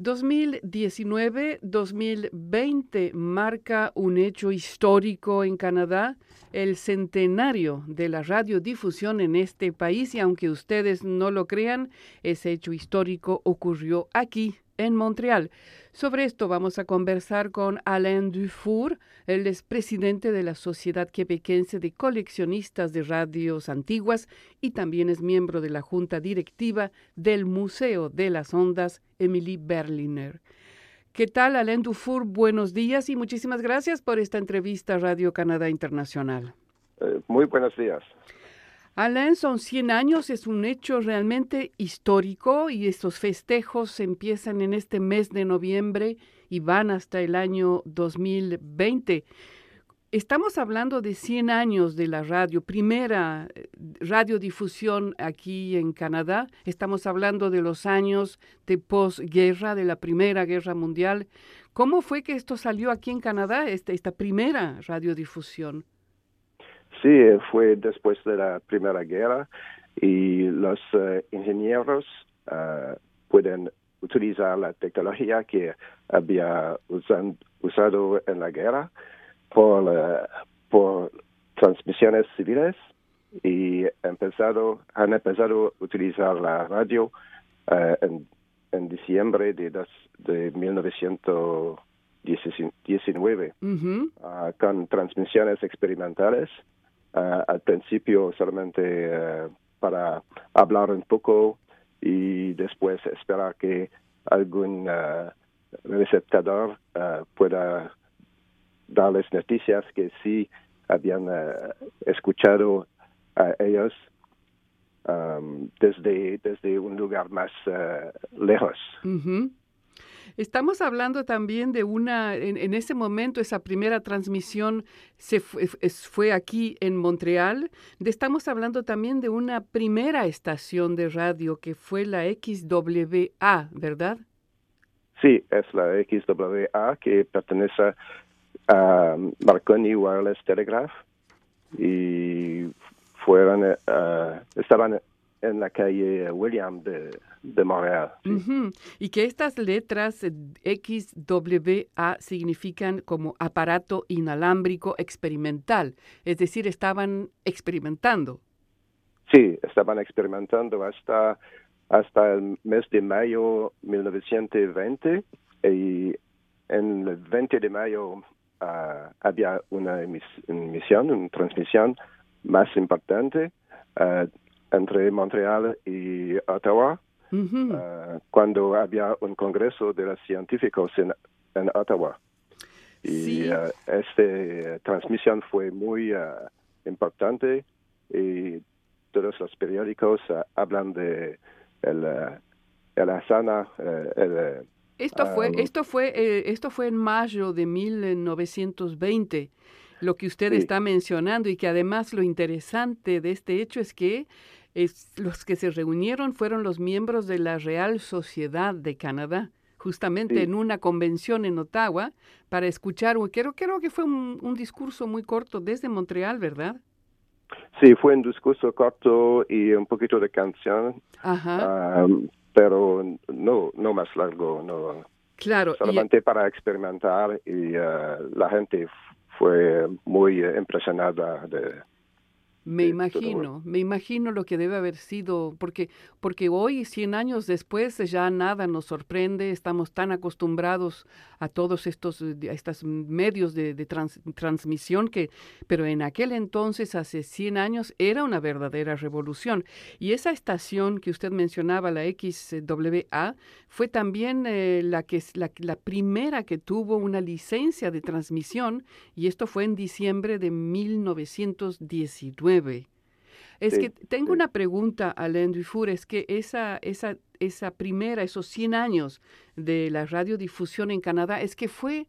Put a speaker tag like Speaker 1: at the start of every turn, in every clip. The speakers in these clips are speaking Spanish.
Speaker 1: 2019-2020 marca un hecho histórico en Canadá, el centenario de la radiodifusión en este país y aunque ustedes no lo crean, ese hecho histórico ocurrió aquí en Montreal. Sobre esto vamos a conversar con Alain Dufour, el es presidente de la Sociedad Quebequense de Coleccionistas de Radios Antiguas y también es miembro de la Junta Directiva del Museo de las Ondas Emily Berliner. ¿Qué tal, Alain Dufour? Buenos días y muchísimas gracias por esta entrevista a Radio Canadá Internacional.
Speaker 2: Eh, muy buenos días.
Speaker 1: Alain, son 100 años, es un hecho realmente histórico y estos festejos empiezan en este mes de noviembre y van hasta el año 2020. Estamos hablando de 100 años de la radio, primera eh, radiodifusión aquí en Canadá. Estamos hablando de los años de posguerra, de la Primera Guerra Mundial. ¿Cómo fue que esto salió aquí en Canadá, esta, esta primera radiodifusión?
Speaker 2: Sí, fue después de la Primera Guerra y los uh, ingenieros uh, pueden utilizar la tecnología que había usan, usado en la guerra por, uh, por transmisiones civiles y empezado, han empezado a utilizar la radio en, en, diciembre de, dos, de 1919 con transmisiones experimentales uh, al principio solamente uh, para hablar un poco y después esperar que algún uh, receptador pueda darles noticias que sí habían escuchado a ellos um, desde, desde un lugar más lejos.
Speaker 1: Estamos hablando también de una, en, ese momento, esa primera transmisión se fue, aquí en Montreal. estamos hablando también de una primera estación de radio que fue la XWA, ¿verdad?
Speaker 2: Sí, es la XWA que pertenece a Marconi Wireless Telegraph y fueron, uh, estaban en la calle William de, de Montreal.
Speaker 1: Y que estas letras eh, XWA significan como aparato inalámbrico experimental, es decir, estaban experimentando.
Speaker 2: Sí, estaban experimentando hasta, hasta el mes de mayo 1920 y en el 20 de mayo ah, había una emisión, una transmisión más importante uh, entre Montreal y Ottawa, uh, cuando había un congreso de los científicos en, en Ottawa. Y uh, esta transmisión fue muy uh, importante y todos los periódicos hablan de el, el Asana, el,
Speaker 1: esto fue, um, esto fue, eh, esto fue en mayo de 1920 lo que usted está mencionando y que además lo interesante de este hecho es que es, los que se reunieron fueron los miembros de la Real Sociedad de Canadá, justamente en una convención en Ottawa, para escuchar, creo, creo que fue un, discurso muy corto desde Montreal, ¿verdad?
Speaker 2: Sí, fue un discurso corto y un poquito de canción, Ajá. pero no, no más largo, no.
Speaker 1: Claro.
Speaker 2: Solamente para experimentar y uh, la gente fue muy impresionada de,
Speaker 1: me imagino, me imagino lo que debe haber sido, porque, porque hoy, 100 años después, ya nada nos sorprende, estamos tan acostumbrados a todos estos, a estos medios de, transmisión que, pero en aquel entonces, hace 100 años, era una verdadera revolución. Y esa estación que usted mencionaba, la XWA, fue también eh, la, que, la, la primera que tuvo una licencia de transmisión, y esto fue en diciembre de 1919. Es que tengo una pregunta, Alain Dufour, es que esa, esa, esa primera, esos 100 años de la radiodifusión en Canadá, ¿es que fue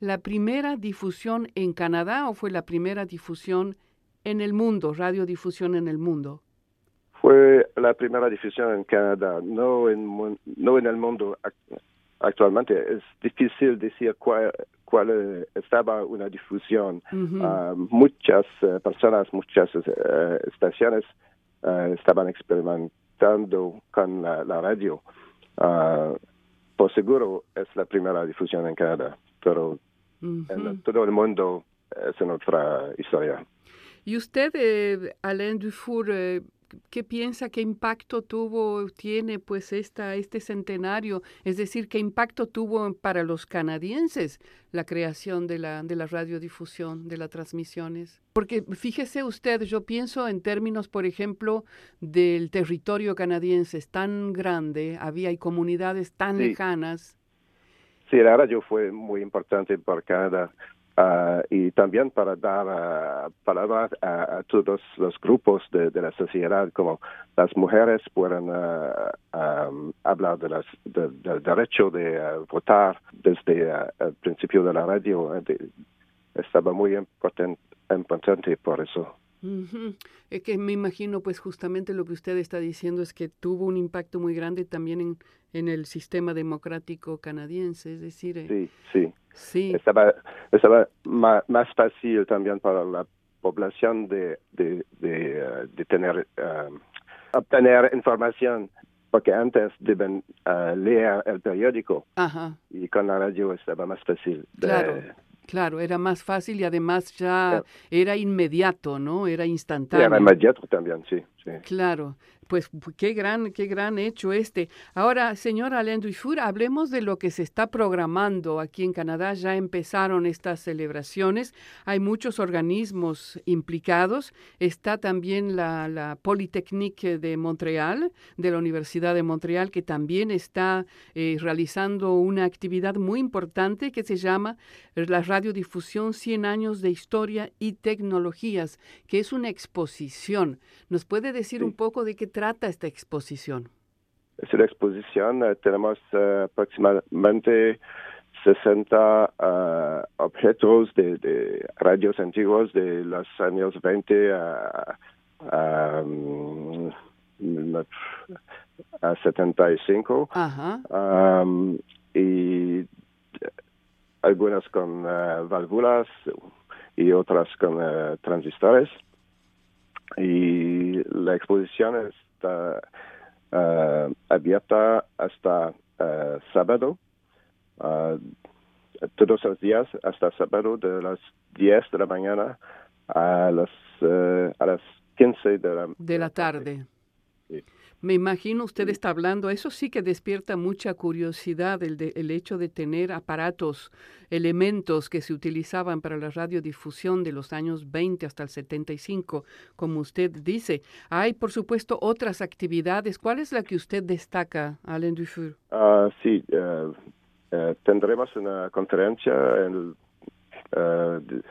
Speaker 1: la primera difusión en Canadá o fue la primera difusión en el mundo, radiodifusión en el mundo?
Speaker 2: Fue la primera difusión en Canadá, no en, no en el mundo actualmente. Es difícil decir cuál, cual eh, estaba una difusión. Ah, muchas eh, personas, muchas eh, estaciones estaban experimentando con la, radio. Uh, pos, seguro es la primera difusión en Canadá, pero en todo el mundo es en otra historia.
Speaker 1: ¿Y usted, eh, Alain Dufour, eh, qué piensa, qué impacto tuvo, tiene pues esta, este centenario? Es decir, ¿qué impacto tuvo para los canadienses la creación de la, de la radiodifusión, de las transmisiones? Porque fíjese usted, yo pienso en términos, por ejemplo, del territorio canadiense, es tan grande, había hay comunidades tan lejanas.
Speaker 2: Sí, la radio fue muy importante para Canadá. Uh, y también para dar uh, palabras a, a, todos los grupos de, la sociedad, como las mujeres puedan uh, um, hablar de las, de, del derecho de votar desde el principio de la radio. De, estaba muy important, importante por eso.
Speaker 1: Es que me imagino, pues justamente lo que usted está diciendo es que tuvo un impacto muy grande también en, en el sistema democrático canadiense, es decir...
Speaker 2: Eh, sí, sí. Sí. Estaba, estaba más, más fácil también para la población de, de, de, de tener, uh, obtener información porque antes deben uh, leer el periódico
Speaker 1: Ajá.
Speaker 2: y con la radio estaba más fácil. De,
Speaker 1: claro. Claro, era más fácil y además ya era inmediato, ¿no? Era instantáneo.
Speaker 2: Era inmediato también, sí,
Speaker 1: Claro pues qué gran, qué gran hecho este. Ahora, señora Alain Dufour, hablemos de lo que se está programando aquí en Canadá. Ya empezaron estas celebraciones. Hay muchos organismos implicados. Está también la, la Polytechnique de Montreal, de la Universidad de Montreal, que también está eh, realizando una actividad muy importante que se llama la radiodifusión 100 años de historia y tecnologías, que es una exposición. ¿Nos puede decir un poco de qué trata esta exposición?
Speaker 2: Es una exposición, eh, tenemos uh, aproximadamente 60 uh, objetos de, de, radios antiguos de los años 20 a, a, um, a 75.
Speaker 1: Ajá.
Speaker 2: Um, y algunas con uh, válvulas y otras con transistores. Y la exposición es uh, abierta hasta uh, sábado, uh, todos los días hasta sábado de las 10 de la mañana a las, a las 15 de la,
Speaker 1: de la tarde. Me imagino usted está hablando, eso sí que despierta mucha curiosidad, el, de, el hecho de tener aparatos, elementos que se utilizaban para la radiodifusión de los años 20 hasta el 75, como usted dice. Hay, por supuesto, otras actividades. ¿Cuál es la que usted destaca, Alain Dufour?
Speaker 2: Uh, sí, uh, uh, tendremos una conferencia en el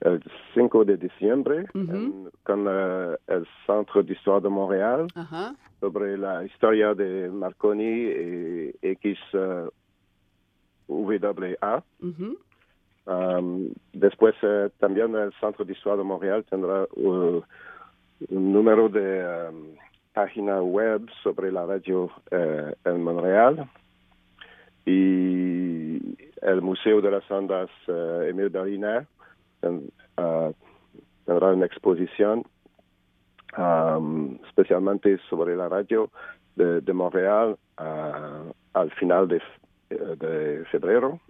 Speaker 2: el 5 de diciembre
Speaker 1: uh -huh.
Speaker 2: en, con uh, el Centro de Historia de Montreal
Speaker 1: uh -huh.
Speaker 2: sobre la historia de Marconi y XWA.
Speaker 1: Uh -huh.
Speaker 2: um, después uh, también el Centro de Historia de Montreal tendrá un número de um, página web sobre la radio uh, en Montreal y el Museo de las Ondas uh, Emile Uh, tendrá una exposición um, especialmente sobre la radio de, de Montreal uh, al final de, de febrero.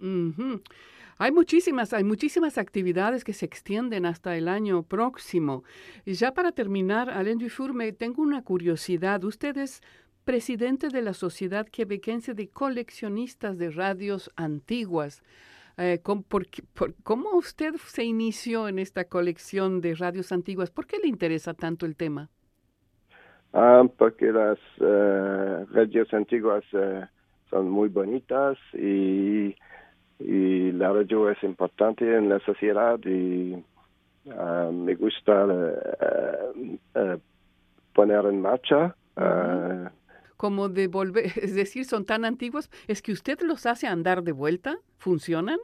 Speaker 1: Hay muchísimas, hay muchísimas actividades que se extienden hasta el año próximo. Y ya para terminar, Alain Dufour, me tengo una curiosidad. Usted es presidente de la Sociedad Quebequense de Coleccionistas de Radios Antiguas. Eh, ¿cómo, por, por, ¿Cómo usted se inició en esta colección de radios antiguas? ¿Por qué le interesa tanto el tema?
Speaker 2: Ah, porque las uh, radios antiguas uh, son muy bonitas y, y, la radio es importante en la sociedad y uh, me gusta poner en marcha.
Speaker 1: -huh. Como devolver, es decir, son tan antiguos, ¿es que usted los hace andar de vuelta? ¿Funcionan?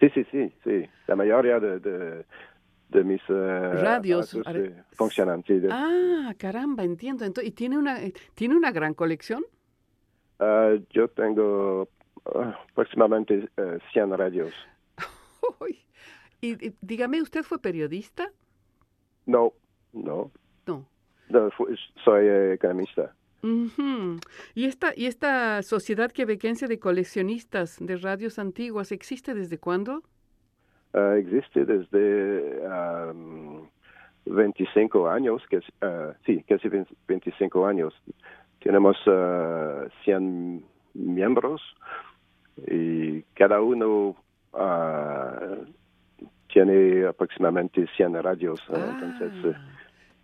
Speaker 2: Sí, sí, sí, sí. La mayoría de, de, de mis uh,
Speaker 1: radios
Speaker 2: eh, funcionan. Sí, de...
Speaker 1: Ah, caramba, entiendo. Entonces, ¿Y tiene una, tiene una gran colección?
Speaker 2: Uh, yo tengo uh, aproximadamente 100 radios.
Speaker 1: y, y, dígame, ¿usted fue periodista?
Speaker 2: No, no.
Speaker 1: No.
Speaker 2: no soy economista.
Speaker 1: ¿Y, esta, ¿Y esta sociedad quebequense de coleccionistas de radios antiguas existe desde cuándo?
Speaker 2: Ah, existe desde 25 años, que, uh, sí, casi 25 años. Tenemos 100 miembros y cada uno tiene aproximadamente 100 radios. entonces,
Speaker 1: eh,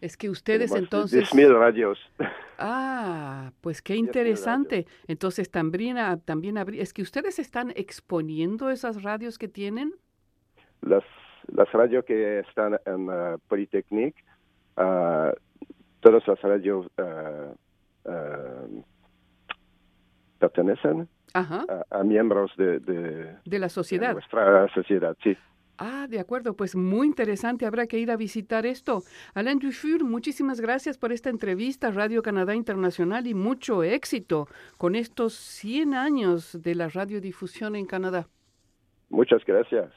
Speaker 1: es que ustedes entonces...
Speaker 2: 10.000 radios.
Speaker 1: Ah, pues qué interesante. Entonces también, también habría... Es que ustedes están exponiendo esas radios que tienen.
Speaker 2: Las, las radios que están en uh, Polytechnic, uh, todas las radios uh, pertenecen A, miembros de,
Speaker 1: de, la sociedad.
Speaker 2: nuestra sociedad, sí.
Speaker 1: Ah, de acuerdo, pues muy interesante, habrá que ir a visitar esto. Alain Dufour, muchísimas gracias por esta entrevista, Radio Canadá Internacional, y mucho éxito con estos 100 años de la radiodifusión en Canadá.
Speaker 2: Muchas gracias.